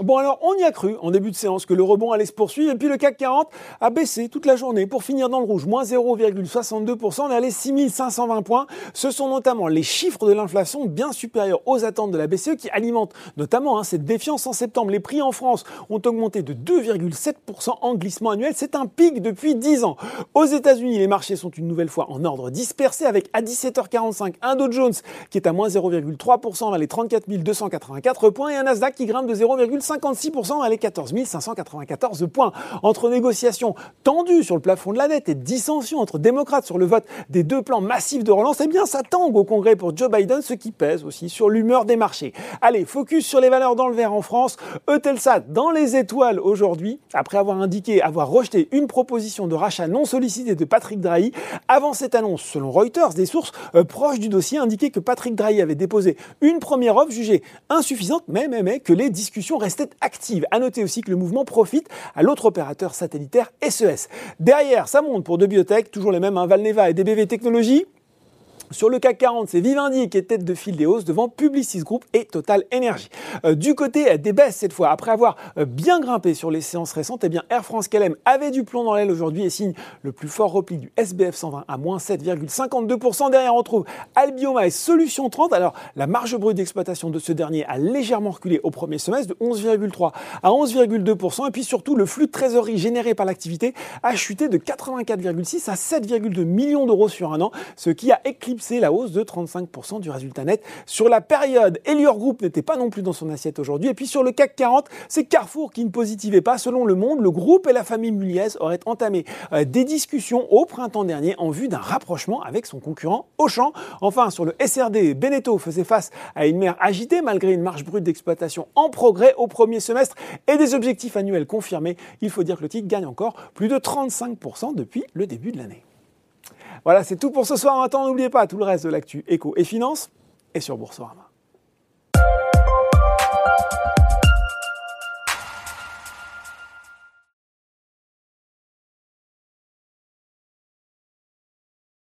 Bon alors, on y a cru en début de séance que le rebond allait se poursuivre et puis le CAC 40 a baissé toute la journée pour finir dans le rouge, moins 0,62%, on est allé 6520 points. Ce sont notamment les chiffres de l'inflation bien supérieurs aux attentes de la BCE qui alimentent notamment hein, cette défiance en septembre. Les prix en France ont augmenté de 2,7% en glissement annuel, c'est un pic depuis 10 ans. Aux États-Unis, les marchés sont une nouvelle fois en ordre dispersé avec à 17h45 un Dow Jones qui est à moins 0,3% vers les 34 284 points et un Nasdaq qui grimpe de 0,56% vers les 14 594 points. Entre négociations tendues sur le plafond de la dette et dissensions entre démocrates sur le vote des deux plans massifs de relance, eh bien ça tangue au Congrès pour Joe Biden, ce qui pèse aussi sur l'humeur des marchés. Allez, focus sur les valeurs dans le vert en France. Eutelsat dans les étoiles aujourd'hui, après avoir indiqué avoir rejeté une proposition de rachat non sollicitée de Patrick Drahi. Avant cette annonce, selon Reuters, des sources euh, proches du dossier indiquaient que Patrick Drahi avait déposé une première offre jugée insuffisante, mais, mais, mais que les discussions restaient actives. À noter aussi que le mouvement profite à l'autre opérateur satellitaire SES. Derrière, ça monte pour deux biotech, toujours les mêmes, hein, Valneva et DBV Technologies. Sur le CAC 40, c'est Vivendi qui est tête de file des hausses devant Publicis Group et Total Energy. Euh, du côté des baisses cette fois, après avoir euh, bien grimpé sur les séances récentes, eh bien Air France KLM avait du plomb dans l'aile aujourd'hui et signe le plus fort repli du SBF 120 à moins 7,52%. Derrière, on trouve Albioma et Solution 30. Alors, la marge brute d'exploitation de ce dernier a légèrement reculé au premier semestre de 11,3 à 11,2%. Et puis surtout, le flux de trésorerie généré par l'activité a chuté de 84,6 à 7,2 millions d'euros sur un an, ce qui a éclipsé c'est la hausse de 35% du résultat net sur la période. Elior Group n'était pas non plus dans son assiette aujourd'hui. Et puis sur le CAC 40, c'est Carrefour qui ne positivait pas. Selon Le Monde, le groupe et la famille Muliez auraient entamé euh, des discussions au printemps dernier en vue d'un rapprochement avec son concurrent Auchan. Enfin, sur le SRD, Beneteau faisait face à une mer agitée malgré une marge brute d'exploitation en progrès au premier semestre et des objectifs annuels confirmés. Il faut dire que le titre gagne encore plus de 35% depuis le début de l'année. Voilà, c'est tout pour ce soir. Maintenant, n'oubliez pas tout le reste de l'actu éco et finance et sur Boursorama.